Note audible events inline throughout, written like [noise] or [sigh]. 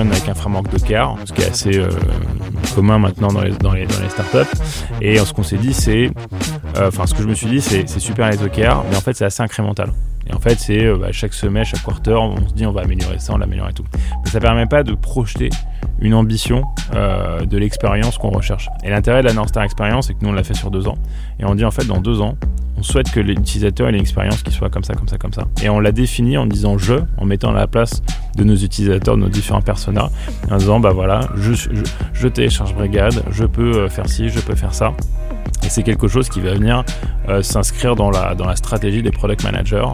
avec un framework Docker, ce qui est assez euh, commun maintenant dans les, dans les, dans les startups. Et ce qu'on s'est dit, c'est, euh, enfin, ce que je me suis dit, c'est super les Docker, mais en fait, c'est assez incrémental. Et en fait, c'est euh, bah, chaque semaine, chaque quarter, on se dit on va améliorer ça, on l'améliore et tout. Mais ça permet pas de projeter une ambition euh, de l'expérience qu'on recherche. Et l'intérêt de la North Star Experience, c'est que nous on l'a fait sur deux ans. Et on dit en fait dans deux ans, on souhaite que l'utilisateur ait une expérience qui soit comme ça, comme ça, comme ça. Et on l'a défini en disant je, en mettant à la place de nos utilisateurs, de nos différents personas, en disant bah voilà, je, je télécharge Brigade, je peux euh, faire ci, je peux faire ça. Et c'est quelque chose qui va venir euh, s'inscrire dans la, dans la stratégie des product managers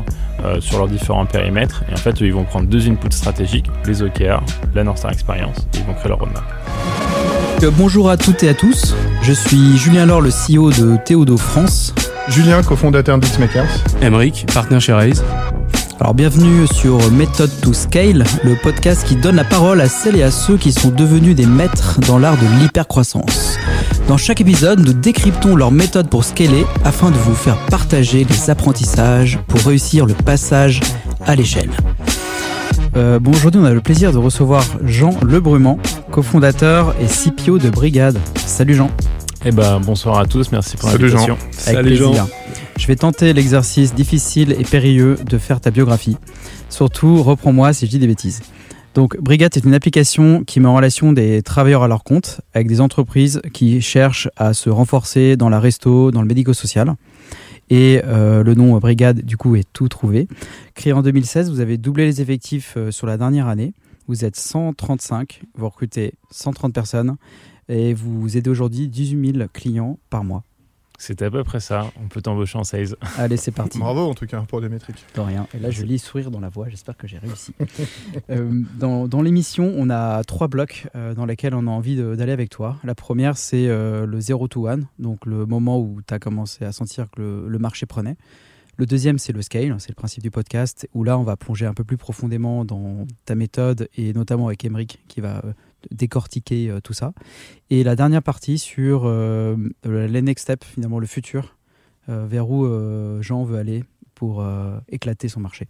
euh, sur leurs différents périmètres. Et en fait, ils vont prendre deux inputs stratégiques, les OKR, la North Star Experience, et ils vont créer leur roadmap. Euh, bonjour à toutes et à tous, je suis Julien Laure, le CEO de Théodo France. Julien, cofondateur d'Xmakers. Emeric, partenaire chez Raise. Alors bienvenue sur Method to Scale, le podcast qui donne la parole à celles et à ceux qui sont devenus des maîtres dans l'art de l'hypercroissance. Dans chaque épisode, nous décryptons leur méthode pour scaler afin de vous faire partager les apprentissages pour réussir le passage à l'échelle. Euh, bon, aujourd'hui, on a le plaisir de recevoir Jean Lebrumant, cofondateur et CPO de Brigade. Salut Jean. Eh ben, bonsoir à tous, merci pour l'invitation. Salut Jean. Jean. Je vais tenter l'exercice difficile et périlleux de faire ta biographie. Surtout, reprends-moi si je dis des bêtises. Donc Brigade est une application qui met en relation des travailleurs à leur compte avec des entreprises qui cherchent à se renforcer dans la resto, dans le médico-social. Et euh, le nom Brigade, du coup, est tout trouvé. Créé en 2016, vous avez doublé les effectifs euh, sur la dernière année. Vous êtes 135, vous recrutez 130 personnes et vous aidez aujourd'hui 18 000 clients par mois. C'est à peu près ça. On peut t'embaucher en sales. [laughs] Allez, c'est parti. Bravo en tout cas pour les métriques. De rien. Et là, je lis sourire dans la voix. J'espère que j'ai réussi. [laughs] Euh, dans, l'émission, on a trois blocs euh, dans lesquels on a envie d'aller avec toi. La première, c'est euh, le 0 to 1, donc le moment où tu as commencé à sentir que le, marché prenait. Le deuxième, c'est le scale, c'est le principe du podcast, où là, on va plonger un peu plus profondément dans ta méthode et notamment avec Emric qui va décortiquer euh, tout ça. Et la dernière partie sur euh, le next step, finalement le futur, euh, vers où Jean veut aller pour éclater son marché.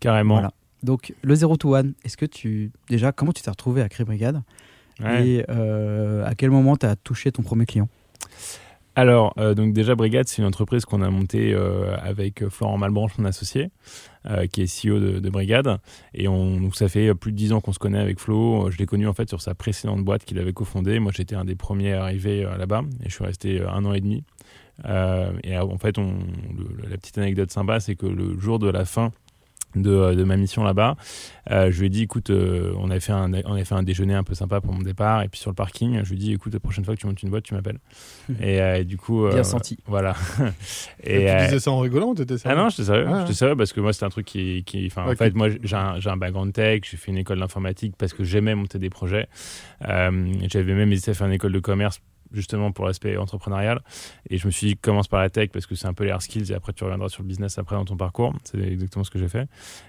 Carrément. Donc le 0 to 1, est-ce que tu déjà comment tu t'es retrouvé à créer Brigade? Et à quel moment tu as touché ton premier client? Alors, euh, donc déjà, Brigade, c'est une entreprise qu'on a montée euh, avec Florent Malbranche, mon associé, euh, qui est CEO de, Brigade. Et on, donc ça fait plus de dix ans qu'on se connaît avec Flo. Je l'ai connu en fait sur sa précédente boîte qu'il avait cofondée. Moi, j'étais un des premiers arrivés là-bas et je suis resté un an et demi. et en fait, on, la petite anecdote sympa, c'est que le jour de la fin de, de, ma mission là-bas. Euh, je lui ai dit, écoute, euh, on, avait fait un, on avait fait un déjeuner un peu sympa pour mon départ. Et puis sur le parking, je lui ai dit, écoute, la prochaine fois que tu montes une boîte, tu m'appelles. [laughs] et, euh, du coup. Bien senti. Voilà. et, tu disais ça en rigolant ou t'étais sérieux? Ah non, j'étais sérieux. Ah, j'étais sérieux parce que moi, c'était un truc qui. qui En fait, moi, j'ai un, un, background tech, j'ai fait une école d'informatique parce que j'aimais monter des projets. J'avais même hésité à faire une école de commerce justement pour l'aspect entrepreneurial. Et je me suis dit, commence par la tech parce que c'est un peu les hard skills et après tu reviendras sur le business après dans ton parcours. C'est exactement ce que j'ai fait.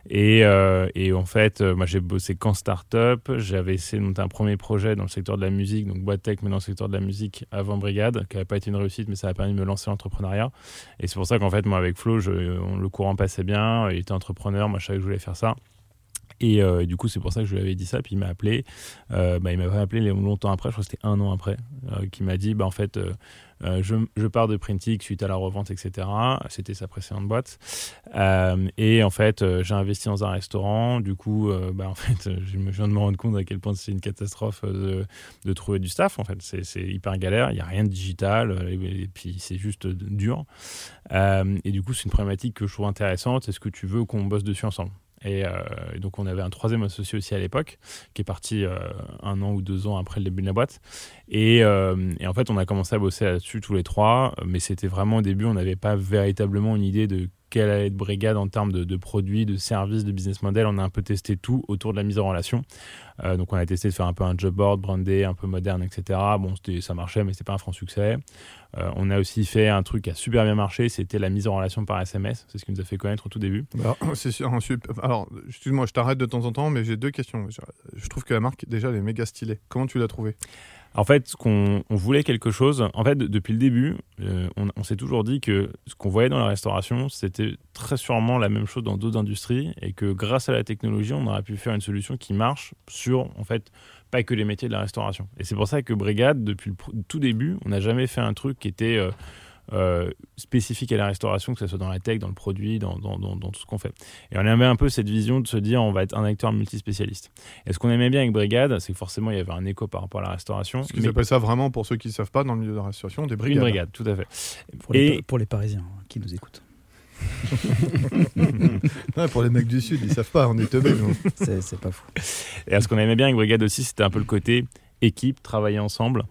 Et, euh, et, en fait, euh, moi j'ai bossé qu'en start-up. J'avais essayé de monter un premier projet dans le secteur de la musique, donc boîte tech, mais dans le secteur de la musique avant Brigade, qui n'avait pas été une réussite, mais ça a permis de me lancer l'entrepreneuriat. Et c'est pour ça qu'en fait, moi avec Flo, je, le courant passait bien. Il était entrepreneur, moi je savais que je voulais faire ça. Euh, et, du coup, c'est pour ça que je lui avais dit ça. Puis il m'a appelé. Euh, bah, il m'a appelé longtemps après, je crois que c'était un an après, euh, qui m'a dit bah, en fait, je, je, pars de Printic suite à la revente, etc. C'était sa précédente boîte. et en fait, j'ai investi dans un restaurant. Du coup, bah, en [laughs] fait, je viens de me rendre compte à quel point c'est une catastrophe de, de, trouver du staff. En fait, c'est hyper galère. Il n'y a rien de digital. Et, puis, c'est juste dur. et du coup, c'est une problématique que je trouve intéressante. Est-ce que tu veux qu'on bosse dessus ensemble? Euh, et, donc, on avait un troisième associé aussi à l'époque, qui est parti euh, un an ou deux ans après le début de la boîte. Et, euh, et en fait, on a commencé à bosser là-dessus tous les trois, mais c'était vraiment au début, on n'avait pas véritablement une idée de quelle allait être Brigade en termes de, produits, de services, de business model. On a un peu testé tout autour de la mise en relation. Euh, donc on a testé de faire un peu un job board brandé, un peu moderne, etc. Bon, ça marchait, mais c'était pas un franc succès. Euh, on a aussi fait un truc qui a super bien marché, c'était la mise en relation par SMS. C'est ce qui nous a fait connaître au tout début. Alors, [clears throat] Alors, excuse-moi, je t'arrête de temps en temps, mais j'ai deux questions. Je trouve que la marque, déjà, elle est méga stylée. Comment tu l'as trouvée? En fait, qu'on on voulait quelque chose. En fait, depuis le début, euh, on, s'est toujours dit que ce qu'on voyait dans la restauration, c'était très sûrement la même chose dans d'autres industries, et que grâce à la technologie, on aurait pu faire une solution qui marche sur, en fait, pas que les métiers de la restauration. Et c'est pour ça que Brigade, depuis le tout début, on n'a jamais fait un truc qui était euh, euh, spécifique à la restauration, que ce soit dans la tech, dans le produit, dans, dans, dans, tout ce qu'on fait. Et on avait un peu cette vision de se dire on va être un acteur multispécialiste. Et ce qu'on aimait bien avec Brigade, c'est que forcément il y avait un écho par rapport à la restauration. Ce qu'ils appellent ça vraiment, pour ceux qui ne savent pas, dans le milieu de la restauration, des brigades. Une brigade, tout à fait. Pour, les, pour les Parisiens hein, qui nous écoutent. [laughs] pour les mecs du Sud, ils savent pas, on est teubés. C'est pas fou. Et ce qu'on aimait bien avec Brigade aussi, c'était un peu le côté équipe, travailler ensemble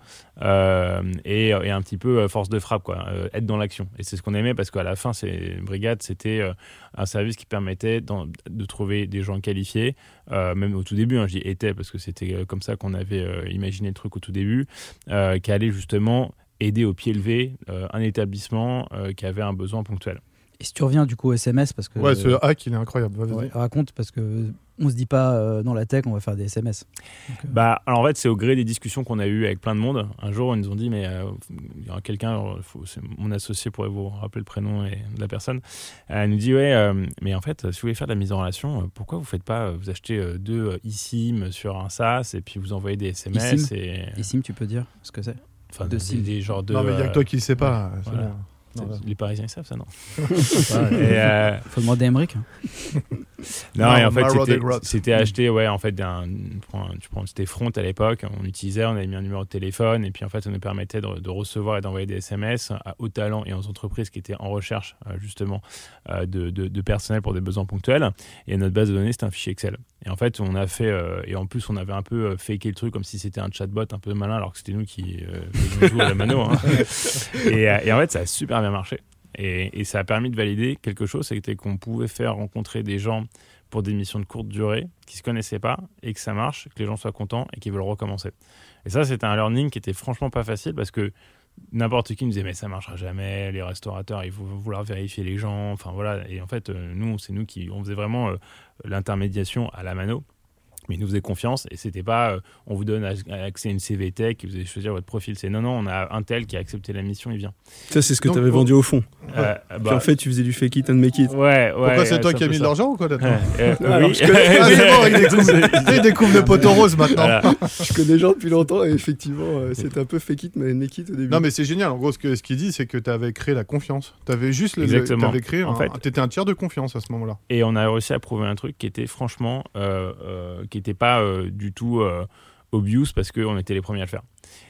euh, et, un petit peu euh, force de frappe, quoi, euh, être dans l'action. Et c'est ce qu'on aimait parce qu'à la fin, c'est Brigade, c'était un service qui permettait de trouver des gens qualifiés, même au tout début, hein, j'y étais parce que c'était comme ça qu'on avait imaginé le truc au tout début, qui allait justement aider au pied levé un établissement qui avait un besoin ponctuel. Et si tu reviens du coup au SMS, parce que. Ouais, ce hack, il est incroyable. raconte, parce que on se dit pas euh, dans la tech, on va faire des SMS. Euh, bah, alors en fait, c'est au gré des discussions qu'on a eues avec plein de monde. Un jour, ils nous ont dit, mais euh, il y aura quelqu'un, mon associé pourrait vous rappeler le prénom et de la personne. Elle nous dit, ouais, mais en fait, si vous voulez faire de la mise en relation, pourquoi vous faites pas, vous achetez deux eSIM sur un SaaS et puis vous envoyez des SMS eSIM, et... eSIM tu peux dire ce que c'est Enfin, de des, des genres de. Non, mais il y a que toi qui ne sais pas. Les Parisiens ils savent ça, non [laughs] Il euh, faut demander à Emmerich. Hein. non, et en fait, c'était acheté, ouais, en fait, tu prends, c'était Front à l'époque, on utilisait, on avait mis un numéro de téléphone, et puis en fait, ça nous permettait de, recevoir et d'envoyer des SMS à haut talent et aux entreprises qui étaient en recherche, euh, justement, euh, de, de, personnel pour des besoins ponctuels. Et notre base de données, c'était un fichier Excel. Et en fait, on a fait, et en plus, on avait un peu faké le truc comme si c'était un chatbot un peu malin, alors que c'était nous qui faisions tout à la mano. Hein. [laughs] et, et en fait, ça a super bien marché. Et, ça a permis de valider quelque chose, c'était qu'on pouvait faire rencontrer des gens pour des missions de courte durée qui se connaissaient pas et que ça marche, que les gens soient contents et qu'ils veulent recommencer. Et ça, c'était un learning qui était franchement pas facile parce que n'importe qui nous disait mais ça marchera jamais, les restaurateurs ils vont vouloir vérifier les gens, enfin voilà. Et en fait, euh, nous, c'est nous qui on faisait vraiment euh, l'intermédiation à la mano mais il nous faisait confiance et c'était pas euh, on vous donne accès à une CVTech et vous allez choisir votre profil. C'est non, non, on a un tel qui a accepté la mission, il vient. Ça, c'est ce que tu avais vendu au fond. Euh, bah, en fait, tu faisais du fake it and make it. Ouais, ouais. Pourquoi c'est toi qui as mis de l'argent ou quoi euh, Oui. il découvre, le poteau rose maintenant. [laughs] je connais des gens depuis longtemps et effectivement, c'est un peu fake it, mais make it au début. Non, mais c'est génial. En gros, ce qu'il ce dit, c'est que tu avais créé la confiance. Tu avais juste le. Exactement. avais créé. En fait, tu étais un tiers de confiance à ce moment-là. Et on a réussi à prouver un truc qui était franchement. Qui n'était pas du tout euh, obvious parce qu'on était les premiers à le faire.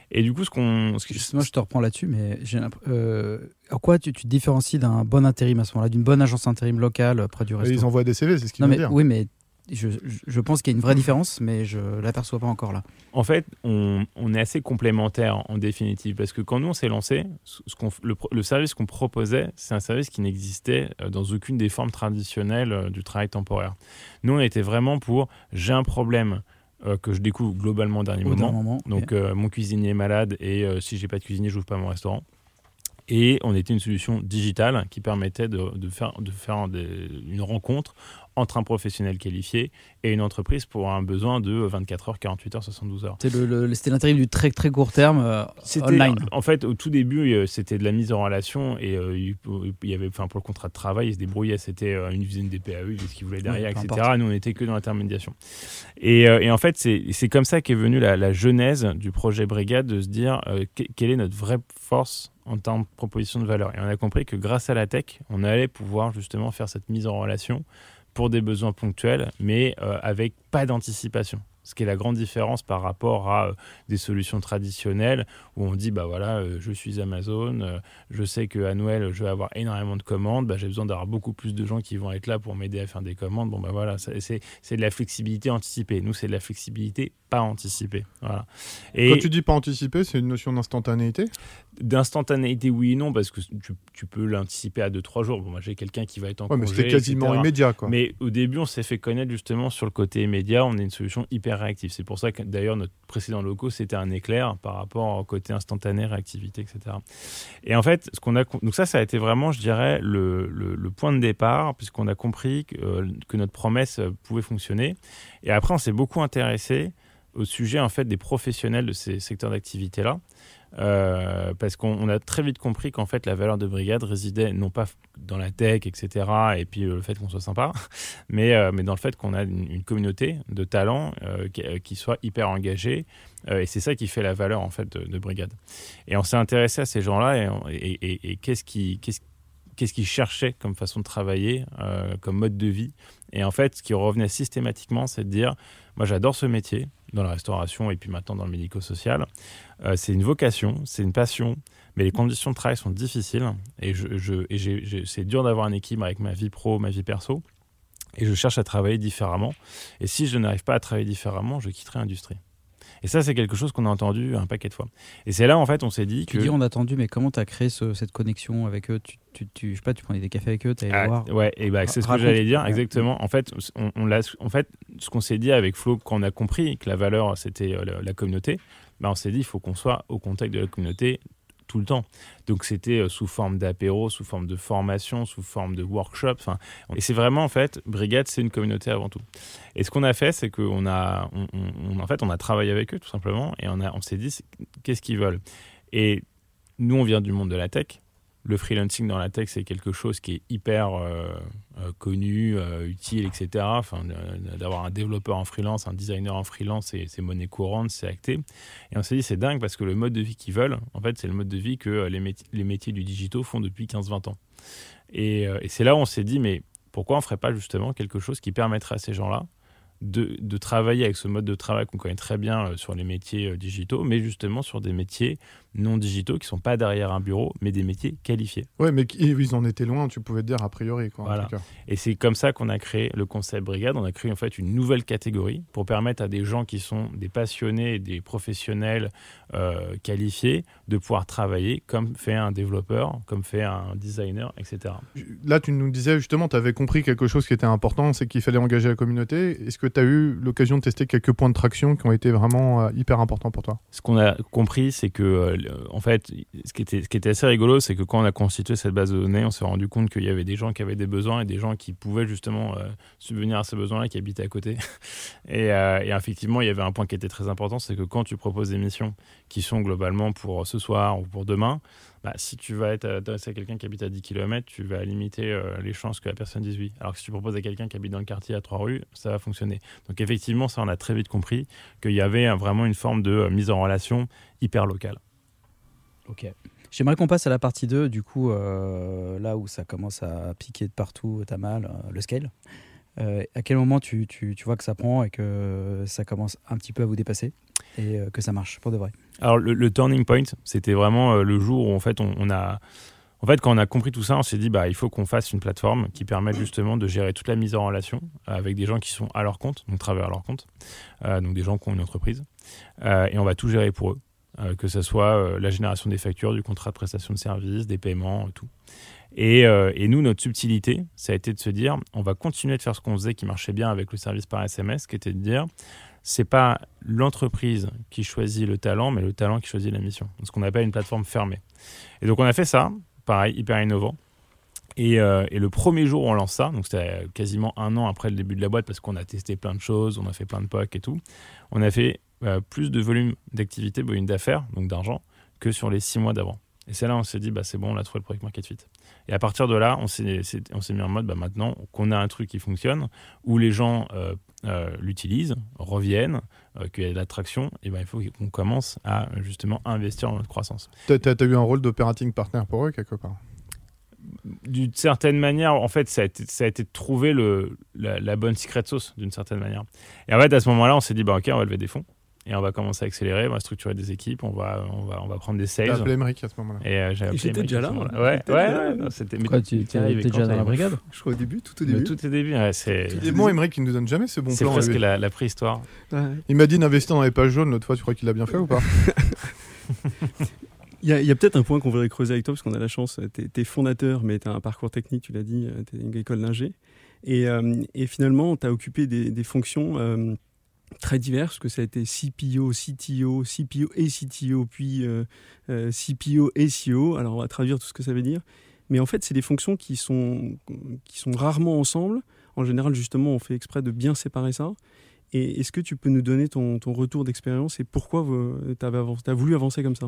Et du coup, ce qu'on. Moi, je te reprends là-dessus, mais j'ai euh, à quoi tu, tu te différencies d'un bon intérim à ce moment-là, d'une bonne agence intérim locale près du restaurant Ils envoient des CV, c'est ce qu'ils veulent dire. Oui, mais je, pense qu'il y a une vraie différence, mais je ne l'aperçois pas encore là. En fait, on, est assez complémentaires en définitive, parce que quand nous on s'est lancé, ce le, service qu'on proposait, c'est un service qui n'existait euh, dans aucune des formes traditionnelles euh, du travail temporaire. Nous, on était vraiment pour j'ai un problème. Euh, que je découvre globalement au dernier moment. Donc, mon cuisinier est malade et si j'ai pas de cuisinier, j'ouvre pas mon restaurant. Et on était une solution digitale qui permettait de, faire, de faire une rencontre entre un professionnel qualifié et une entreprise pour un besoin de 24 heures, 48 heures, 72 heures. C'était l'intérim du très très court terme euh, online. En fait, au tout début, euh, c'était de la mise en relation et euh, il y avait, enfin, pour le contrat de travail, ils se débrouillaient. C'était une usine des PAE, ce qu'ils voulaient derrière, etc. Nous, on n'était que dans l'intermédiation. Et, et, en fait, c'est comme ça qu'est venue la, la, genèse du projet Brigade de se dire quelle est notre vraie force en termes de proposition de valeur. Et on a compris que grâce à la tech, on allait pouvoir justement faire cette mise en relation pour des besoins ponctuels, mais euh, avec pas d'anticipation. Ce qui est la grande différence par rapport à euh, des solutions traditionnelles où on dit bah voilà euh, je suis Amazon je sais que à Noël je vais avoir énormément de commandes bah, j'ai besoin d'avoir beaucoup plus de gens qui vont être là pour m'aider à faire des commandes. Bon bah voilà c'est de la flexibilité anticipée. Nous c'est de la flexibilité pas anticipée. Voilà. Quand tu dis pas anticipée c'est une notion d'instantanéité? D'instantanéité oui et non parce que tu, tu peux l'anticiper à 2-3 jours bon moi j'ai quelqu'un qui va être en ouais, congé mais c'était quasiment immédiat quoi mais au début on s'est fait connaître justement sur le côté immédiat on est une solution hyper réactif. C'est pour ça que d'ailleurs notre précédent loco c'était un éclair par rapport au côté instantané, réactivité, etc. Et en fait, ce qu'on a donc ça, ça a été vraiment, je dirais, le, le, point de départ puisqu'on a compris que, euh, que, notre promesse pouvait fonctionner. Et après, on s'est beaucoup intéressé au sujet en fait des professionnels de ces secteurs d'activité-là. Euh, parce qu'on a très vite compris qu'en fait la valeur de brigade résidait non pas dans la tech, etc., et puis euh, le fait qu'on soit sympa, [laughs] mais, euh, mais dans le fait qu'on a une, communauté de talents qui, soit hyper engagée, et c'est ça qui fait la valeur en fait de, brigade. Et on s'est intéressé à ces gens-là et, qu'est-ce qui, qu'est-ce qu'ils cherchaient comme façon de travailler, comme mode de vie. Et en fait, ce qui revenait systématiquement, c'est de dire, moi j'adore ce métier, dans la restauration et puis maintenant dans le médico-social. Euh, c'est une vocation, c'est une passion, mais les conditions de travail sont difficiles et, je, je c'est dur d'avoir un équilibre avec ma vie pro, ma vie perso. Et je cherche à travailler différemment. Et si je n'arrive pas à travailler différemment, je quitterai l'industrie. Et ça, c'est quelque chose qu'on a entendu un paquet de fois. Et c'est là, en fait, on s'est dit tu que. dis on a entendu, mais comment tu as créé cette connexion avec eux? Tu, tu, tu, je sais pas, tu prenais des cafés avec eux, tu allais ah, voir. Ouais, et bah, c'est ce que j'allais dire, exactement. En fait, on, on en fait, ce qu'on s'est dit avec Flo, quand on a compris que la valeur, c'était euh, la, la, communauté, bah, on s'est dit, il faut qu'on soit au contact de la communauté tout le temps. Donc c'était euh, sous forme d'apéro, sous forme de formation, sous forme de workshop. Et c'est vraiment en fait, Brigade, c'est une communauté avant tout. Et ce qu'on a fait, c'est qu'on a, on, en fait, on a travaillé avec eux tout simplement et on, a, on s'est dit qu'est-ce qu'ils veulent? Et nous, on vient du monde de la tech le freelancing dans la tech, c'est quelque chose qui est hyper euh, euh, connu, euh, utile, etc. Enfin, d'avoir un développeur en freelance, un designer en freelance, c'est monnaie courante, c'est acté. Et on s'est dit, c'est dingue parce que le mode de vie qu'ils veulent, en fait, c'est le mode de vie que les, métiers du digital font depuis 15-20 ans. Et, c'est là où on s'est dit, mais pourquoi on ne ferait pas justement quelque chose qui permettrait à ces gens-là de, travailler avec ce mode de travail qu'on connaît très bien sur les métiers digitaux, mais justement sur des métiers non digitaux qui sont pas derrière un bureau, mais des métiers qualifiés. Ouais, mais ils en étaient loin, tu pouvais te dire a priori. Quoi, voilà. Et c'est comme ça qu'on a créé le concept brigade. On a créé en fait une nouvelle catégorie pour permettre à des gens qui sont des passionnés, des professionnels euh, qualifiés de pouvoir travailler comme fait un développeur, comme fait un designer, etc. Là, tu nous disais justement, tu avais compris quelque chose qui était important, c'est qu'il fallait engager la communauté. Est-ce que tu as eu l'occasion de tester quelques points de traction qui ont été vraiment euh, hyper importants pour toi? Ce qu'on a compris, c'est que euh, euh, en fait, ce qui, était, assez rigolo, c'est que quand on a constitué cette base de données, on s'est rendu compte qu'il y avait des gens qui avaient des besoins et des gens qui pouvaient justement euh, subvenir à ces besoins-là, qui habitaient à côté. [laughs] Euh, et, effectivement, il y avait un point qui était très important, c'est que quand tu proposes des missions qui sont globalement pour ce soir ou pour demain, bah, si tu vas être adressé à quelqu'un qui habite à 10 km, tu vas limiter les chances que la personne dise oui. Alors que si tu proposes à quelqu'un qui habite dans le quartier à trois rues, ça va fonctionner. Donc effectivement, ça, on a très vite compris qu'il y avait vraiment une forme de mise en relation hyper locale. Ok. J'aimerais qu'on passe à la partie 2, du coup, euh, là où ça commence à piquer de partout, t'as mal, euh, le scale. Euh, à quel moment tu, tu, tu, vois que ça prend et que ça commence un petit peu à vous dépasser et que ça marche pour de vrai? Alors, le, turning point, c'était vraiment le jour où, en fait, on, a. En fait, quand on a compris tout ça, on s'est dit, bah, il faut qu'on fasse une plateforme qui permette justement de gérer toute la mise en relation avec des gens qui sont à leur compte, donc travaillent à leur compte, donc des gens qui ont une entreprise, et on va tout gérer pour eux. Euh, que ce soit euh, la génération des factures, du contrat de prestation de services, des paiements, tout. Et, euh, et, nous, notre subtilité, ça a été de se dire, on va continuer de faire ce qu'on faisait qui marchait bien avec le service par SMS, qui était de dire, c'est pas l'entreprise qui choisit le talent, mais le talent qui choisit la mission. Ce qu'on appelle une plateforme fermée. Et donc on a fait ça, pareil, hyper innovant. Et, et, le premier jour où on lance ça, donc c'était quasiment un an après le début de la boîte parce qu'on a testé plein de choses, on a fait plein de POC et tout, on a fait euh, plus de volume d'activité, volume d'affaires, donc d'argent, que sur les six mois d'avant. Et c'est là on s'est dit, bah, c'est bon, on a trouvé le product market fit. Et à partir de là, on s'est mis en mode, bah, maintenant qu'on a un truc qui fonctionne, où les gens euh, euh, l'utilisent, reviennent, qu'il y a de l'attraction, et ben, il faut qu'on commence à justement investir dans notre croissance. Tu as, eu un rôle d'operating partner pour eux quelque part? D'une certaine manière, en fait, ça a été, ça a été de trouver le, la, bonne secret sauce, d'une certaine manière. Et en fait, à ce moment-là, on s'est dit, bah, OK, on va lever des fonds et on va commencer à accélérer, on va structurer des équipes, on va, on va, on va prendre des sales. T'as appelé Emmerich à ce moment-là. Et euh, j'ai appelé déjà là. Ouais, ouais, ouais, c'était. Quoi, tu étais déjà dans la brigade Je crois au début, tout au début. Tout au début, ouais, c'est. Bon, Emmerich, il ne nous donne jamais ce bon plan. C'est presque la, la, préhistoire. Il m'a dit d'investir dans les pages jaunes l'autre fois, tu crois qu'il l'a bien fait ou pas [laughs] Il y a, a peut-être un point qu'on voudrait creuser avec toi, parce qu'on a la chance, tu es, fondateur, mais tu as un parcours technique, tu l'as dit, tu es une école d'ingé. Et, euh, et, finalement, tu as occupé des, des fonctions euh, très diverses, que ça a été CPO, CTO, CPO et CTO, puis euh, euh CPO et CEO. Alors on va traduire tout ce que ça veut dire. Mais en fait, c'est des fonctions qui sont, qui sont rarement ensemble. En général, justement, on fait exprès de bien séparer ça. Et est-ce que tu peux nous donner ton, ton retour d'expérience et pourquoi tu as voulu avancer comme ça?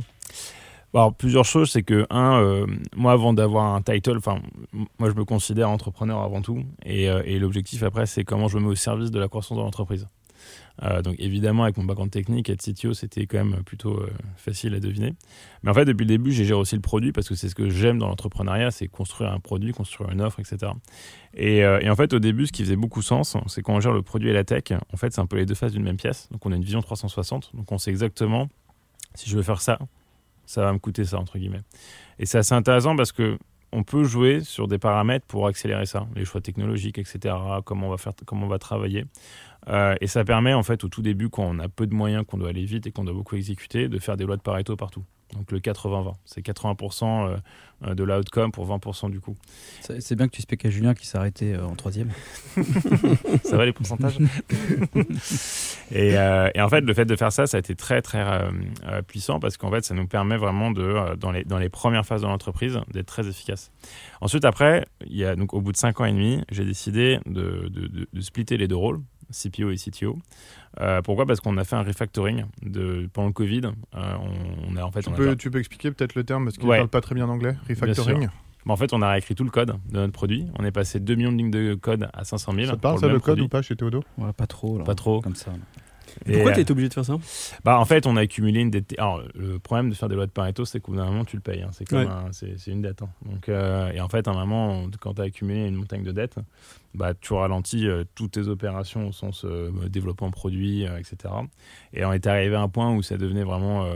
Alors, plusieurs choses, c'est que, un, euh, moi, avant d'avoir un title, enfin, moi, je me considère entrepreneur avant tout. Et l'objectif, après, c'est comment je me mets au service de la croissance de l'entreprise. Euh, donc, évidemment, avec mon background technique, être CTO, c'était quand même plutôt facile à deviner. Mais en fait, depuis le début, j'ai géré aussi le produit parce que c'est ce que j'aime dans l'entrepreneuriat, c'est construire un produit, construire une offre, etc. Et, et, en fait, au début, ce qui faisait beaucoup sens, c'est quand on gère le produit et la tech, en fait, c'est un peu les deux faces d'une même pièce. Donc, on a une vision 360. Donc, on sait exactement si je veux faire ça, ça va me coûter ça, entre guillemets. Et c'est assez intéressant parce que on peut jouer sur des paramètres pour accélérer ça, les choix technologiques, etc., comment on va, faire, comment on va travailler. Euh, et ça permet, en fait, au tout début, quand on a peu de moyens, qu'on doit aller vite et qu'on doit beaucoup exécuter, de faire des lois de Pareto partout. Donc le 80-20, c'est 80%, euh, de l'outcome pour 20% du coup. C'est bien que tu expliques à Julien qui s'est arrêté euh, en troisième. [laughs] ça va les pourcentages? [laughs] Euh, et, en fait, le fait de faire ça, ça a été très très puissant parce qu'en fait, ça nous permet vraiment de, dans, les, dans les premières phases de l'entreprise, d'être très efficace. Ensuite, après, il y a, donc, au bout de 5 ans et demi, j'ai décidé de, de, de splitter les deux rôles. CPO et CTO. Euh, pourquoi? Parce qu'on a fait un refactoring de, pendant le Covid. Euh, on, a, en fait, tu, peux, tu peux expliquer peut-être le terme parce qu'il ne parle pas très bien anglais, refactoring? En fait, on a réécrit tout le code de notre produit. On est passé 2 millions de lignes de code à 500 000. Ça te parle ça le, code ou pas chez Théodo? Pas trop. pas trop. Comme ça. Pourquoi tu es obligé de faire ça bah, En fait, on a accumulé une dette. Alors, le problème de faire des lois de Pareto, c'est qu'au bout d'un moment, tu le payes. Hein. C'est comme c'est une dette. Hein. Donc, euh, et en fait, à un moment, quand tu as accumulé une montagne de dettes, bah, tu ralentis euh, toutes tes opérations au sens euh, développement produit, etc. Et on est arrivé à un point où ça devenait vraiment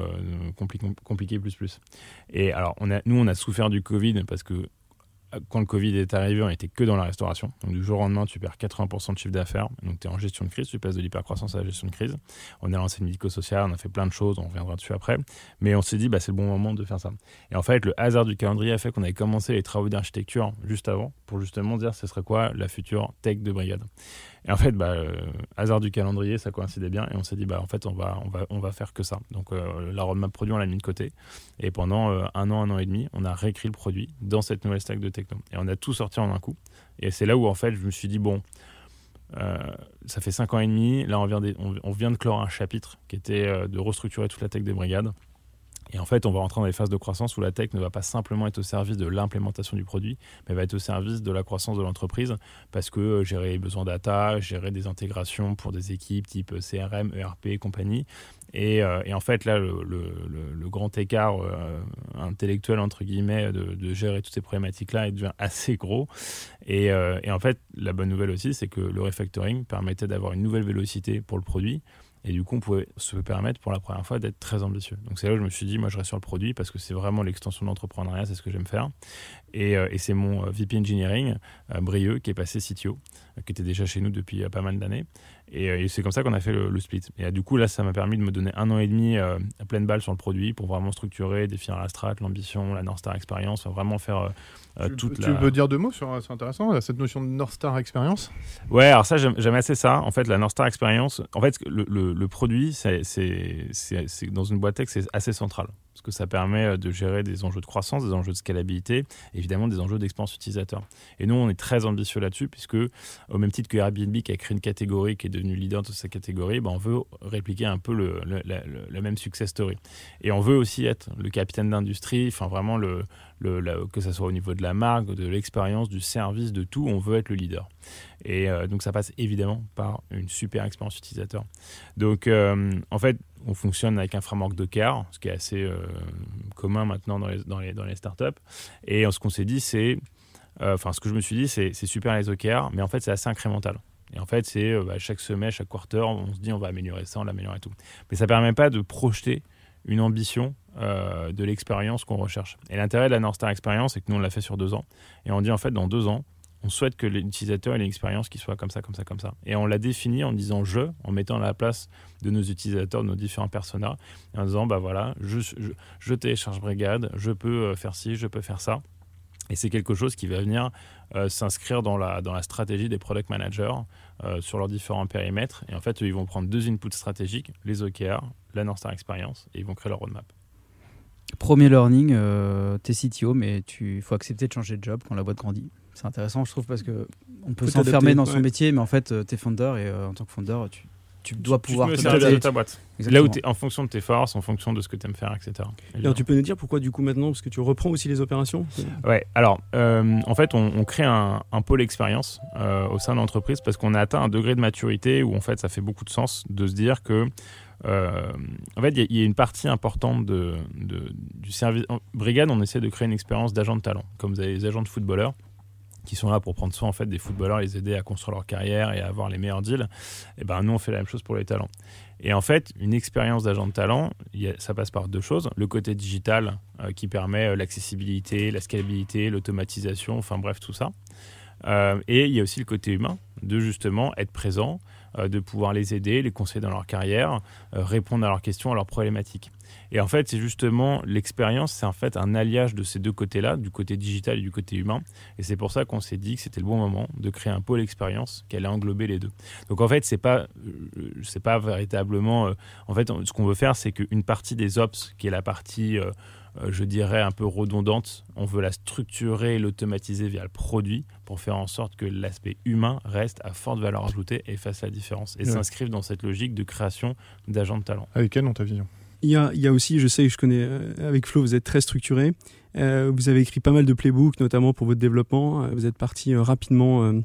compliqué, compliqué plus plus. Et alors, on a, nous, on a souffert du Covid parce que quand le Covid est arrivé, on était que dans la restauration. Donc, du jour au lendemain, tu perds 80% de chiffre d'affaires. Donc, tu es en gestion de crise, tu passes de l'hypercroissance à la gestion de crise. On a lancé le médico-social, on a fait plein de choses, on reviendra dessus après. Mais on s'est dit, bah, c'est le bon moment de faire ça. Et en fait, le hasard du calendrier a fait qu'on avait commencé les travaux d'architecture juste avant pour justement dire ce serait quoi la future tech de brigade. Et en fait, bah, euh, hasard du calendrier, ça coïncidait bien. Et on s'est dit, bah, en fait, on va, on, va, on va faire que ça. Donc, euh, la roadmap produit, on l'a mis de côté. Et pendant euh, un an, un an et demi, on a réécrit le produit dans cette nouvelle stack de techno. Et on a tout sorti en un coup. Et c'est là où, en fait, je me suis dit, bon, ça fait cinq ans et demi. Là, on vient, de, on, vient de clore un chapitre qui était de restructurer toute la tech des brigades. Et en fait, on va rentrer dans des phases de croissance où la tech ne va pas simplement être au service de l'implémentation du produit, mais va être au service de la croissance de l'entreprise parce que euh, gérer les besoins data, gérer des intégrations pour des équipes type CRM, ERP et compagnie. Et, euh, et en fait, là, le, le, grand écart euh, intellectuel, entre guillemets, de, de, gérer toutes ces problématiques-là, devient assez gros. Et, et en fait, la bonne nouvelle aussi, c'est que le refactoring permettait d'avoir une nouvelle vélocité pour le produit et du coup, on pouvait se permettre pour la première fois d'être très ambitieux. Donc c'est là où je me suis dit, moi je reste sur le produit parce que c'est vraiment l'extension de l'entrepreneuriat, c'est ce que j'aime faire. Et, euh, et c'est mon euh, VP Engineering, euh, Brieux, qui est passé CTO, qui était déjà chez nous depuis pas mal d'années. Et, c'est comme ça qu'on a fait le, split. Et du coup, là, ça m'a permis de me donner un an et demi à pleine balle sur le produit pour vraiment structurer, définir la strat, l'ambition, la North Star Experience, vraiment faire tu, toute tu peux dire deux mots sur, c'est intéressant, cette notion de North Star Experience Ouais, alors ça, j'aime assez ça. En fait, la North Star Experience, en fait, le, le, le produit, c'est dans une boîte tech, c'est assez central parce que ça permet euh, de gérer des enjeux de croissance, des enjeux de scalabilité, évidemment des enjeux d'expérience utilisateur. Et nous, on est très ambitieux là-dessus, puisque au même titre que Airbnb qui a créé une catégorie, qui est devenue leader de sa catégorie, ben, on veut répliquer un peu le, la, même success story. Et on veut aussi être le capitaine d'industrie, enfin vraiment le, que ce soit au niveau de la marque, de l'expérience, du service, de tout, on veut être le leader. Et euh, donc ça passe évidemment par une super expérience utilisateur. Donc euh, en fait, on fonctionne avec un framework Docker, ce qui est assez euh, commun maintenant dans les, dans les, dans les startups. Et ce qu'on s'est dit, c'est, enfin ce que je me suis dit, c'est super les Docker, mais en fait c'est assez incrémental. Et en fait, c'est bah, chaque semaine, chaque quarter, on se dit on va améliorer ça, on l'améliore et tout. Mais ça ne permet pas de projeter une ambition de l'expérience qu'on recherche. Et l'intérêt de la North Star Experience, c'est que nous, on l'a fait sur deux ans. Et on dit en fait, dans deux ans, on souhaite que l'utilisateur ait une expérience qui soit comme ça, comme ça, comme ça. Et on l'a défini en disant je, en mettant à la place de nos utilisateurs, de nos différents personas, en disant bah voilà, je, je, télécharge Brigade, je peux euh, faire ci, je peux faire ça. Et c'est quelque chose qui va venir euh, s'inscrire dans la, dans la stratégie des product managers euh, sur leurs différents périmètres. Et en fait, ils vont prendre deux inputs stratégiques, les OKR, la North Star Experience, et ils vont créer leur roadmap. Premier learning, euh, t'es CTO, mais il faut accepter de changer de job quand la boîte grandit. C'est intéressant, je trouve, parce que on peut s'enfermer dans son métier, mais en fait, euh, t'es founder et euh, en tant que founder, tu tu dois pouvoir tu te de ta boîte. Là où t'es en fonction de tes forces, en fonction de ce que tu aimes faire, etc. Alors, tu peux nous dire pourquoi du coup maintenant Parce que tu reprends aussi les opérations? Ouais, alors euh, en fait, on, on crée un, un pôle expérience euh, au sein de l'entreprise parce qu'on a atteint un degré de maturité où en fait ça fait beaucoup de sens de se dire que euh, en fait il y a- une partie importante du service. En Brigade, on essaie de créer une expérience d'agent de talent, comme vous avez les agents de footballeurs qui sont là pour prendre soin en fait des footballeurs, les aider à construire leur carrière et à avoir les meilleurs deals. Et ben nous on fait la même chose pour les talents. Et en fait, une expérience d'agent de talent, ça passe par deux choses. Le côté digital euh, qui permet euh, l'accessibilité, la scalabilité, l'automatisation, enfin bref, tout ça. Et il y a aussi le côté humain, de justement être présent, de pouvoir les aider, les conseiller dans leur carrière, euh, répondre à leurs questions, à leurs problématiques. Et en fait, c'est justement l'expérience, c'est en fait un alliage de ces deux côtés-là, du côté digital et du côté humain. Et c'est pour ça qu'on s'est dit que c'était le bon moment de créer un pôle expérience qui allait englober les deux. Donc en fait, c'est pas, euh, c'est pas véritablement. euh, en fait, ce qu'on veut faire, c'est qu'une partie des ops, qui est la partie, euh, euh, je dirais un peu redondante, on veut la structurer et l'automatiser via le produit pour faire en sorte que l'aspect humain reste à forte valeur ajoutée et fasse la différence et Ouais. s'inscrive dans cette logique de création d'agents de talent. Avec elle dans ta vision? Il y a, il y a aussi, je sais que je connais, euh, avec Flo, vous êtes très structuré. Euh, vous avez écrit pas mal de playbooks, notamment pour votre développement. Euh, Vous êtes parti euh, rapidement. euh,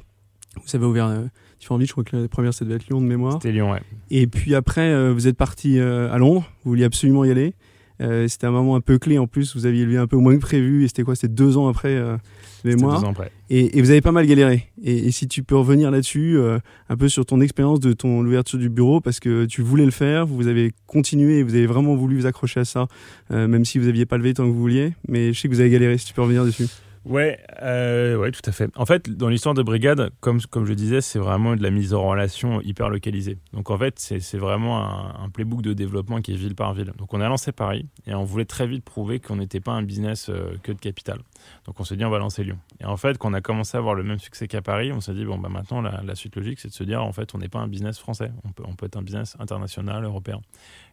vous avez ouvert euh, différentes villes. Je crois que la première, ça devait être Lyon de mémoire. C'était Lyon, ouais. Et puis après, euh, vous êtes parti euh, à Londres. Vous vouliez absolument y aller. Euh, c'était un moment un peu clé en plus. Vous aviez levé un peu moins que prévu. Et c'était quoi C'était deux ans après euh, C'était mémoire. deux ans après. Et, et vous avez pas mal galéré. Et, et si tu peux revenir là-dessus, euh, un peu sur ton expérience de ton l'ouverture du bureau, parce que tu voulais le faire, vous avez continué, et vous avez vraiment voulu vous accrocher à ça, même si vous n'aviez pas levé tant que vous vouliez. Mais je sais que vous avez galéré. Si tu peux revenir dessus. Ouais, euh, ouais, tout à fait. En fait, dans l'histoire de Brigade, comme, comme je disais, c'est vraiment de la mise en relation hyper localisée. Donc en fait, c'est vraiment un, playbook de développement qui est ville par ville. Donc on a lancé Paris et on voulait très vite prouver qu'on n'était pas un business euh, que de capital. Donc on s'est dit on va lancer Lyon. Et en fait, quand on a commencé à avoir le même succès qu'à Paris, on s'est dit bon bah maintenant la, la suite logique c'est de se dire en fait on n'est pas un business français, on peut, on peut être un business international, européen.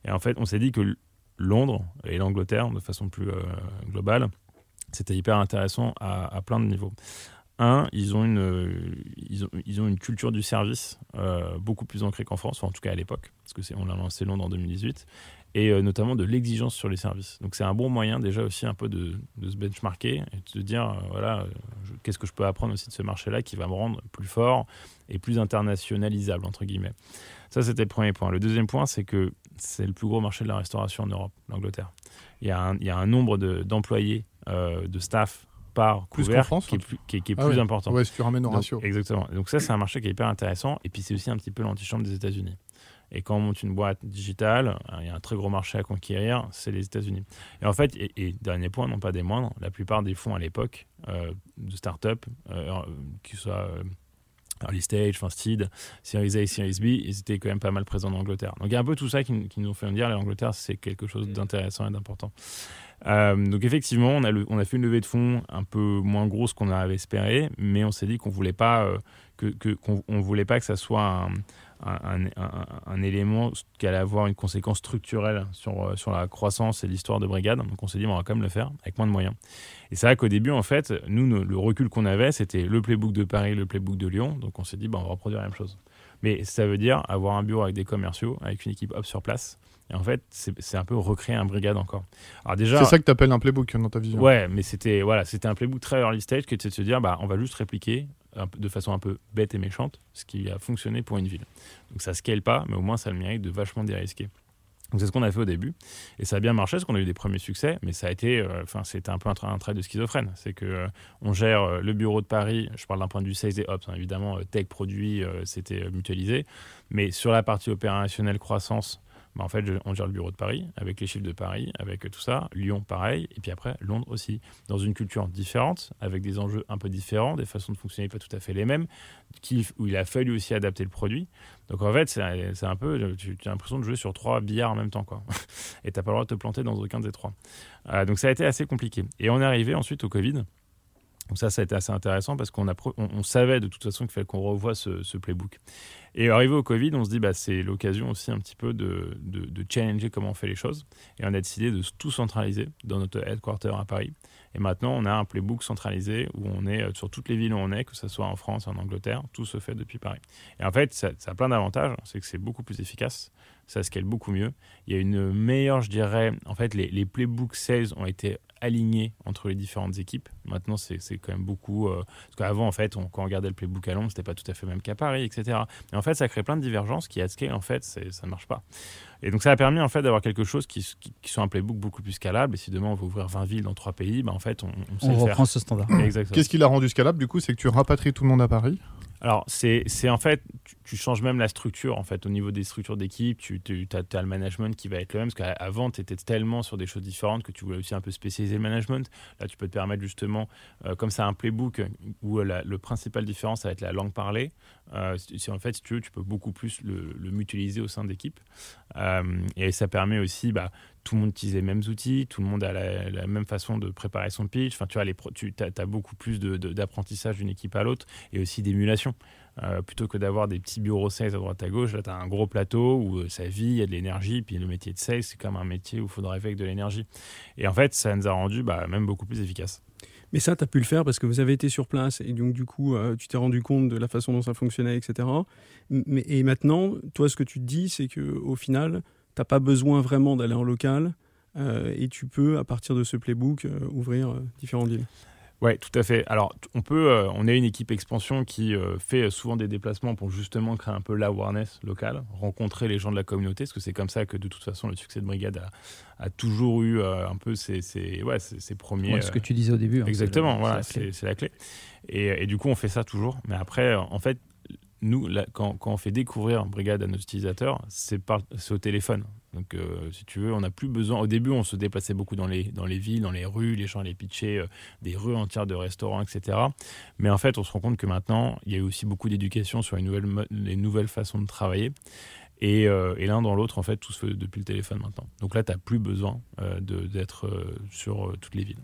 Et en fait, on s'est dit que Londres et l'Angleterre, de façon plus euh, globale, c'était hyper intéressant à, plein de niveaux. Un, ils ont une, euh, ils ont, ils ont une culture du service euh, beaucoup plus ancrée qu'en France, en tout cas à l'époque, parce que c'est, on l'a lancé Londres en 2018, et euh, notamment de l'exigence sur les services. Donc c'est un bon moyen déjà aussi un peu de, de se benchmarker et de se dire, voilà, qu'est-ce que je peux apprendre aussi de ce marché-là qui va me rendre plus fort et plus internationalisable, entre guillemets. Ça, c'était le premier point. Le deuxième point, c'est que c'est le plus gros marché de la restauration en Europe, l'Angleterre. Il y a un, il y a un nombre de- d'employés, euh, de staff par Plus couvert France, qui est plus, qui est- qui est Ah plus ouais. important. Ouais, si tu ramènes au ratio. Exactement. Donc ça, c'est un marché qui est hyper intéressant. Et puis c'est aussi un petit peu l'antichambre des États-Unis. Et quand on monte une boîte digitale, euh, il y a un très gros marché à conquérir, c'est les États-Unis. Et en fait, et, et dernier point, non pas des moindres, la plupart des fonds à l'époque euh, de start-up, euh, qui soient euh, early stage, enfin seed, Series A, Series B, ils étaient quand même pas mal présents en Angleterre. Donc il y a un peu tout ça qui, qui nous fait dire l'Angleterre, c'est quelque chose d'intéressant et d'important. Euh, donc effectivement, on a, fait une levée de fonds un peu moins grosse qu'on avait espéré, mais on s'est dit qu'on voulait pas euh, voulait pas que ça soit un, élément qui allait avoir une conséquence structurelle sur, euh, sur la croissance et l'histoire de Brigade. Donc on s'est dit, on va quand même le faire avec moins de moyens. Et c'est vrai qu'au début, en fait, nous, le recul qu'on avait, c'était le playbook de Paris, le playbook de Lyon. Donc on s'est dit, bon, on va reproduire la même chose. Mais ça veut dire avoir un bureau avec des commerciaux, avec une équipe hop sur place. Et en fait, c'est un peu recréer un brigade encore. Alors déjà, C'est ça que tu appelles un playbook dans ta vision. Ouais, mais c'était voilà, c'était un playbook très early stage qui était de se dire bah on va juste répliquer de façon un peu bête et méchante ce qui a fonctionné pour une ville. Donc ça scale pas, mais au moins ça a le mérite de vachement dérisquer. Donc c'est ce qu'on a fait au début et ça a bien marché parce qu'on a eu des premiers succès, mais ça a été, euh, enfin c'était un peu un, tra- un trait de schizophrène. C'est que euh, on gère euh, le bureau de Paris, je parle d'un point de vue sales et ops, hein, évidemment tech produit c'était mutualisé, mais sur la partie opérationnelle croissance, bah, en fait, on gère le bureau de Paris, avec les chiffres de Paris, avec tout ça. Lyon, pareil. Et puis après, Londres aussi. Dans une culture différente, avec des enjeux un peu différents, des façons de fonctionner pas tout à fait les mêmes, qui, où il a fallu aussi adapter le produit. Donc en fait, c'est un peu, tu, tu as l'impression de jouer sur trois billards en même temps. Quoi. [laughs] Et tu n'as pas le droit de te planter dans aucun des trois. Euh, donc ça a été assez compliqué. Et on est arrivé ensuite au Covid. Donc ça, ça a été assez intéressant parce qu'on on, savait de toute façon qu'il fallait qu'on revoie ce, playbook. Et arrivé au Covid, on se dit bah c'est l'occasion aussi un petit peu de, de, challenger comment on fait les choses. Et on a décidé de tout centraliser dans notre headquarter à Paris. Et maintenant, on a un playbook centralisé où on est euh, sur toutes les villes où on est, que ce soit en France, en Angleterre, tout se fait depuis Paris. Et en fait, ça, a plein d'avantages. C'est que c'est beaucoup plus efficace, ça scale beaucoup mieux. Il y a une meilleure, je dirais, en fait, les, les playbooks sales ont été aligné entre les différentes équipes. Maintenant, c'est quand même beaucoup. Euh, parce qu'avant, en fait, quand on regardait le playbook à Londres, c'était pas tout à fait même qu'à Paris, etc. Mais en fait, ça crée plein de divergences qui, à scale, en fait, ça ne marche pas. Et donc, ça a permis, en fait, d'avoir quelque chose qui, qui, soit un playbook beaucoup plus scalable. Et si demain, on veut ouvrir 20 villes dans trois pays, bah, en fait, on, on sait on reprend ce standard. Qu'est-ce qui l'a rendu scalable, du coup? C'est que tu rapatries tout le monde à Paris? Alors, c'est en fait, tu, changes même la structure, en fait, au niveau des structures d'équipe, tu, as, le management qui va être le même, parce qu'avant, tu étais tellement sur des choses différentes que tu voulais aussi un peu spécialiser le management. Là, tu peux te permettre justement, euh, comme ça, un playbook où euh, le principal différence, ça va être la langue parlée. Euh, si, en fait, si tu veux, tu peux beaucoup plus le, mutualiser au sein d'équipe. et ça permet aussi, bah, tout le monde utilise les mêmes outils, tout le monde a la, même façon de préparer son pitch. Enfin, tu as, beaucoup plus d'apprentissage d'une équipe à l'autre et aussi d'émulation. Euh, plutôt que d'avoir des petits bureaux sales à droite à gauche, là, tu as un gros plateau où euh, ça vit, il y a de l'énergie. Puis le métier de sales, c'est comme un métier où il faudra avec de l'énergie. Et en fait, ça nous a rendu bah, même beaucoup plus efficace. Mais ça, tu as pu le faire parce que vous avez été sur place et donc du coup, euh, tu t'es rendu compte de la façon dont ça fonctionnait, etc. Mais, et maintenant, toi, ce que tu te dis, c'est qu'au final, tu n'as pas besoin vraiment d'aller en local euh, et tu peux, à partir de ce playbook, euh, ouvrir euh, différentes villes. Oui, tout à fait. Alors, on peut, on est une équipe expansion qui fait souvent des déplacements pour justement créer un peu l'awareness locale, rencontrer les gens de la communauté, parce que c'est comme ça que de toute façon le succès de Brigade a, toujours eu un peu ses, ouais, ses, premiers. ce que tu disais au début. Hein, exactement, voilà, c'est la, clé. Et, et, du coup, on fait ça toujours. Mais après, en fait, nous, quand, on fait découvrir Brigade à nos utilisateurs, c'est au téléphone. Donc, euh, si tu veux, on n'a plus besoin. Au début, on se déplaçait beaucoup dans les, dans les villes, dans les rues, les gens allaient pitcher euh, des rues entières de restaurants, etc. Mais en fait, on se rend compte que maintenant, il y a eu aussi beaucoup d'éducation sur les nouvelles, les nouvelles façons de travailler. Et, euh, et l'un dans l'autre, en fait, tout se fait depuis le téléphone maintenant. Donc là, tu n'as plus besoin d'être sur toutes les villes.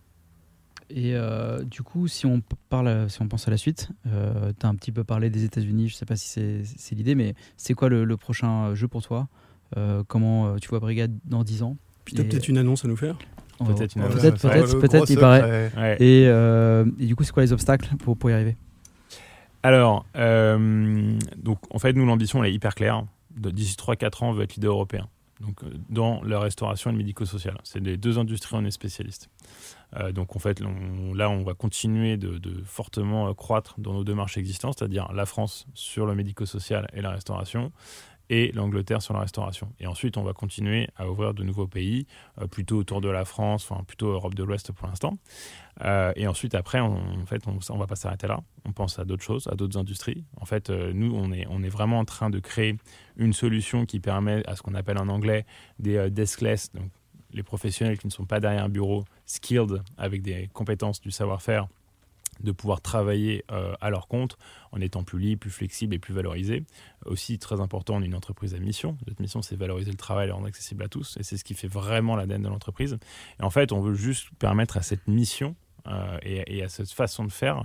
Et euh, du coup, si on, parle, si on pense à la suite, euh, tu as un petit peu parlé des États-Unis, je sais pas si c'est l'idée, mais c'est quoi le, prochain jeu pour toi? Euh, Comment tu vois Brigade dans 10 ans? Puis tu as peut-être une annonce à nous faire. Peut-être, peut-être, peut-être, peut-être, il paraît. Et, et, du coup, c'est quoi les obstacles pour, pour y arriver? Alors, donc, en fait, nous, l'ambition, elle est hyper claire. D'ici 3-4 ans, on veut être leader européen. Donc, dans la restauration et le médico-social. C'est les deux industries où on est spécialiste. Euh, donc en fait, là, on va continuer de, fortement euh, croître dans nos deux marchés existants, c'est-à-dire la France sur le médico-social et la restauration, et l'Angleterre sur la restauration. Et ensuite, on va continuer à ouvrir de nouveaux pays, euh, plutôt autour de la France, enfin plutôt Europe de l'Ouest pour l'instant. et ensuite, après, on, en fait, on, va pas s'arrêter là. On pense à d'autres choses, à d'autres industries. En fait, nous, on est, on est vraiment en train de créer une solution qui permet à ce qu'on appelle en anglais des deskless, donc les professionnels qui ne sont pas derrière un bureau, skilled, avec des compétences, du savoir-faire, de pouvoir travailler euh, à leur compte en étant plus libre, plus flexible et plus valorisé. Aussi, très important, on est une entreprise à mission. Notre mission, c'est valoriser le travail et le rendre accessible à tous. Et c'est ce qui fait vraiment l'ADN de l'entreprise. Et en fait, on veut juste permettre à cette mission euh, et, à cette façon de faire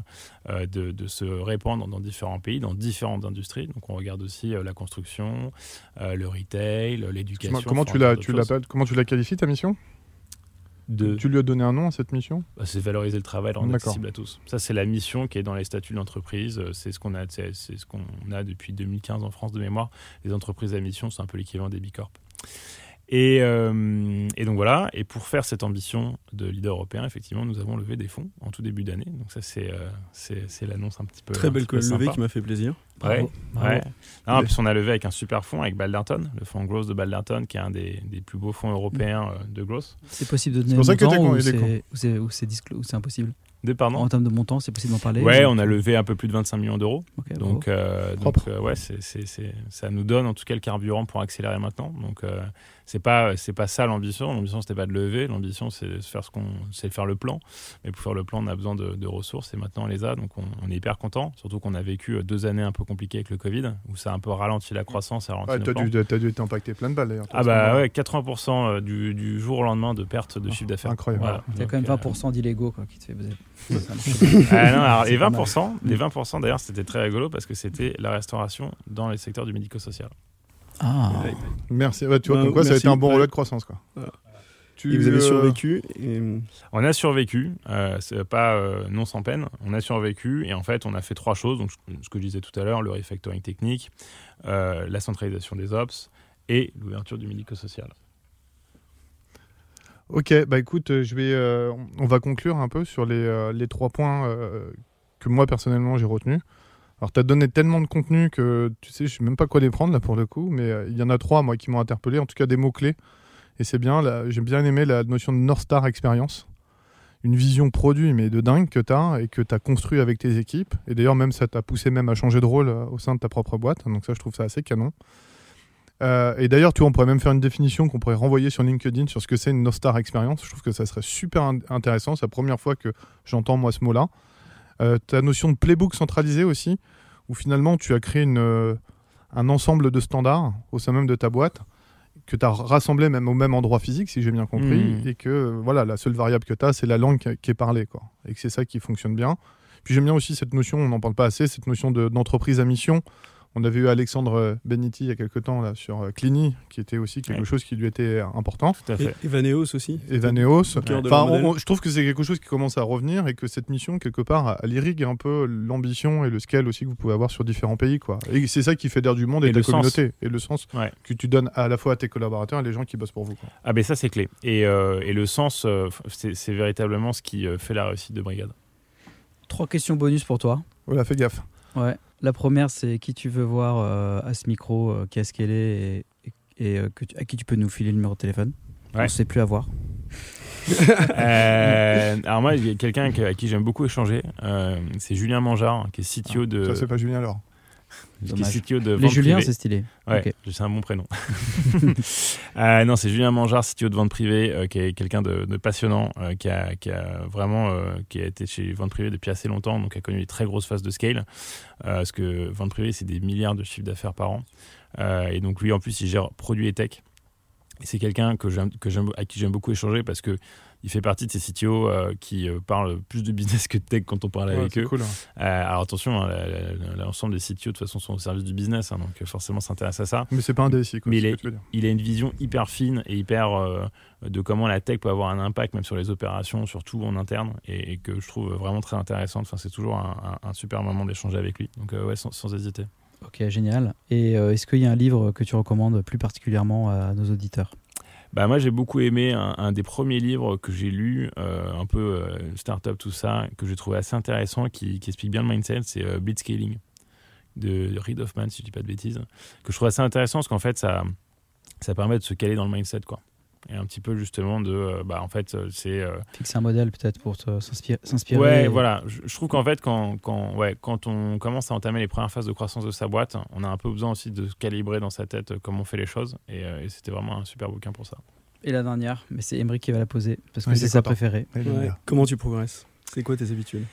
euh, de, se répandre dans différents pays, dans différentes industries. Donc on regarde aussi euh, la construction, le retail, l'éducation. Comment, tu comment tu l'as qualifié ta mission? De... Tu lui as donné un nom à cette mission? Bah, C'est valoriser le travail, rendre accessible à tous. Ça, c'est la mission qui est dans les statuts de l'entreprise. C'est ce qu'on a, c'est ce qu'on a depuis 2015 en France de mémoire. Les entreprises à mission, c'est un peu l'équivalent des Bicorp. Euh, et, donc voilà, et pour faire cette ambition de leader européen, effectivement, nous avons levé des fonds en tout début d'année. Donc ça, c'est euh, l'annonce un petit peu. Très belle levée qui m'a fait plaisir. Ouais, ouais. Non, puis on a levé avec un super fonds, avec Balderton, le fonds Growth de Balderton, qui est un des, des plus beaux fonds européens euh, de growth. C'est possible de donner un montant ou c'est impossible? En termes de montant, c'est possible d'en parler Ouais, on a levé un peu plus de 25 millions d'euros. donc, euh, donc euh, ouais, c'est, ça nous donne en tout cas le carburant pour accélérer maintenant. Donc, euh, c'est pas c'est pas ça l'ambition. L'ambition c'était pas de lever. L'ambition c'est de faire ce qu'on c'est de faire le plan. Mais pour faire le plan, on a besoin de, ressources et maintenant on les a. Donc on, est hyper content. Surtout qu'on a vécu deux années un peu compliquées avec le Covid où ça a un peu ralenti la croissance. Ouais, t'as dû, as dû être impacté plein de balles d'ailleurs. Ah bah ouais, 80% du, du, jour au lendemain de perte de chiffre d'affaires. Incroyable. Il y a quand même 20% d'illégaux qui te fait Ah non, [laughs] alors, les 20%, les 20% d'ailleurs, c'était très rigolo parce que c'était la restauration dans les secteurs du médico-social. Ah. Merci. Ouais, tu vois, Bah, comme quoi, ça a été un bon relais de croissance. Quoi. Voilà. Tu, Et vous avez euh, survécu. Et... On a survécu, euh, pas euh, non sans peine. On a survécu et en fait, on a fait trois choses. Donc, ce- ce que je disais tout à l'heure, le refactoring technique, euh, la centralisation des ops et l'ouverture du médico-social. Ok, bah écoute, euh, je vais, euh, on va conclure un peu sur les, euh, les trois points que moi personnellement j'ai retenus. Alors, tu as donné tellement de contenu que tu sais, je sais même pas quoi les prendre là pour le coup, mais il y en a trois moi qui m'ont interpellé, en tout cas des mots-clés. Et c'est bien, j'ai bien aimé la notion de North Star Experience. Une vision produit, mais de dingue que tu as et que tu as construit avec tes équipes. Et d'ailleurs, même ça t'a poussé même à changer de rôle au sein de ta propre boîte. Donc, ça, je trouve ça assez canon. Euh, et d'ailleurs, tu vois, on pourrait même faire une définition qu'on pourrait renvoyer sur LinkedIn sur ce que c'est une North Star Experience. Je trouve que ça serait super in- intéressant. C'est la première fois que j'entends moi ce mot-là. Euh, ta notion de playbook centralisé aussi, où finalement tu as créé une, euh, un ensemble de standards au sein même de ta boîte que tu as rassemblé même au même endroit physique, si j'ai bien compris, Mhm. et que voilà, la seule variable que tu as, c'est la langue qui est parlée, quoi. et que c'est ça qui fonctionne bien. Puis j'aime bien aussi cette notion, on n'en parle pas assez, cette notion de- d'entreprise à mission. On avait eu Alexandre euh, Beniti il y a quelques temps là, sur euh, Clini, qui était aussi quelque Ouais. chose qui lui était important. Tout à fait. Et Evaneos aussi. Evaneos. Enfin, on- on- je trouve que c'est quelque chose qui commence à revenir et que cette mission, quelque part, elle irrigue un peu l'ambition et le scale aussi que vous pouvez avoir sur différents pays. Quoi. Et c'est ça qui fait d'air du monde et, Et de la le sens. communauté. Et le sens Ouais. que tu donnes à la fois à tes collaborateurs et les gens qui bossent pour vous. Quoi. Ah ben ça c'est clé. Et, euh, et le sens, euh, c'est c'est véritablement ce qui euh, fait la réussite de Brigade. Trois questions bonus pour toi. Voilà, fais gaffe. Ouais. La première, c'est qui tu veux voir euh, à ce micro, euh, qu'est-ce qu'elle est et, et, et, euh, que tu- à qui tu peux nous filer le numéro de téléphone? On ne sait plus avoir. [laughs] Euh, alors moi, il y a quelqu'un que- à qui j'aime beaucoup échanger, euh, c'est Julien Mangeard, qui est CTO de, Ça, c'est pas Julien alors. Qui est Dommage. CTO de Les vente Julien, privée. c'est stylé. Ouais, c'est un bon prénom. [laughs] Euh, non, c'est Julien Mangeard, CTO de vente privée, euh, qui est quelqu'un de, de passionnant, euh, qui, a, qui a vraiment euh, qui a été chez vente privée depuis assez longtemps, donc a connu des très grosses phases de scale. Euh, parce que vente privée, c'est des milliards de chiffres d'affaires par an. Euh, et donc lui, en plus, il gère produits et tech. Et c'est quelqu'un que j'aime, à qui j'aime beaucoup échanger parce que il fait partie de ces CTO euh, qui euh, parlent plus de business que de tech quand on parle Ouais, avec c'est eux. cool. hein. Euh, alors attention, hein, l'ensemble des CTO de toute façon sont au service du business, hein, donc euh, forcément s'intéresse à ça. Mais c'est pas un DSI. Quoi, Mais il ce est- que tu veux dire. Il a une vision hyper fine et hyper euh, de comment la tech peut avoir un impact même sur les opérations, surtout en interne, et, et que je trouve vraiment très intéressante. Enfin, c'est toujours un, un- un super moment d'échanger avec lui. Donc euh, ouais, sans, sans hésiter. Ok, génial. Et euh, est-ce qu'il y a un livre que tu recommandes plus particulièrement à nos auditeurs? Bah moi j'ai beaucoup aimé un, des premiers livres que j'ai lu, euh, un peu euh, startup tout ça, que j'ai trouvé assez intéressant, qui, qui explique bien le mindset, c'est euh, Blitzscaling de Reid Hoffman si je dis pas de bêtises, que je trouve assez intéressant parce qu'en fait ça ça permet de se caler dans le mindset quoi. Et un petit peu justement de euh, bah en fait euh, c'est euh, Fixer un modèle peut-être pour s'inspirer. Ouais, et- voilà. Je, je trouve qu'en fait, quand, quand, ouais, quand on commence à entamer les premières phases de croissance de sa boîte, on a un peu besoin aussi de se calibrer dans sa tête comment on fait les choses. Et, euh, et c'était vraiment un super bouquin pour ça. Et la dernière, mais c'est Emery qui va la poser parce que Ouais, c'est est sa préférée. Ouais. Comment tu progresses? C'est quoi tes habitudes?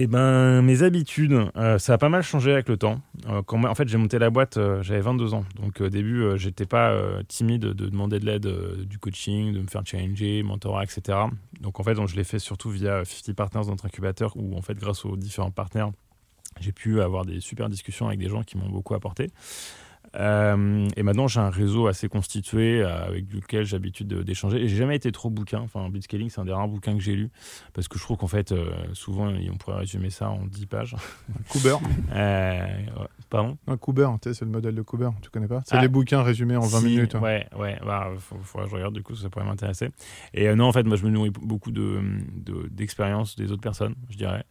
Eh ben, mes habitudes, euh, ça a pas mal changé avec le temps. Euh, quand, en fait, j'ai monté la boîte, euh, j'avais 22 ans. Donc, au début, j'étais pas timide de demander de l'aide, du coaching, de me faire challenger, mentorat, etc. Donc, en fait, je l'ai fait surtout via 50 Partners, notre incubateur, où, en fait, grâce aux différents partenaires, j'ai pu avoir des super discussions avec des gens qui m'ont beaucoup apporté. Euh, et maintenant, j'ai un réseau assez constitué euh, avec lequel j'ai l'habitude de- d'échanger. Et j'ai jamais été trop bouquin. Enfin, Blitzscaling, c'est un des rares bouquins que j'ai lu parce que je trouve qu'en fait, euh, souvent, on pourrait résumer ça en 10 pages. Kuber. [laughs] Euh, pardon? Un Kuber, tu sais, c'est le modèle de Kuber, tu connais pas? C'est Ah. les bouquins résumés en 20 Si, minutes. hein. Ouais, ouais, bah, faut, que je regarde, du coup, ça pourrait m'intéresser. Et non, en fait, moi, je me nourris beaucoup de, de- d'expériences des autres personnes, je dirais,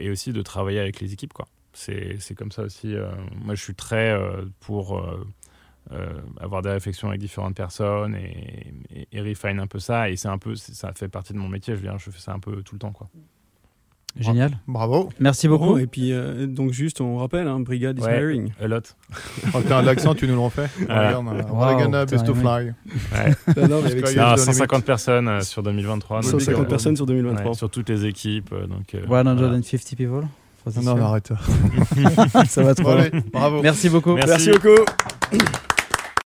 et aussi de travailler avec les équipes, quoi. C'est, comme ça aussi. euh, moi, je suis très euh, pour euh, euh, avoir des réflexions avec différentes personnes et, et, et refine un peu ça. Et c'est un peu, ça fait partie de mon métier. Je, veux dire, je fais ça un peu tout le temps, quoi. Génial. Bravo. Merci beaucoup. Et puis, euh, donc, juste, on rappelle, hein, Brigade is Ouais. hiring. A lot. Oh, t'as l'accent, tu nous le refais. Regarde, putain, best of Emery. fly. Ouais. [laughs] Non, non, mais avec Parce que- ça, Non, dans les 150 personnes euh, sur 2023. donc, 150 euh, personnes sur 2023. ouais, sur toutes les équipes. euh, donc, euh, voilà. 150 people. Non, non, arrête. [laughs] ça va trop. Bon, allez, bravo. Merci beaucoup. Merci. Merci beaucoup.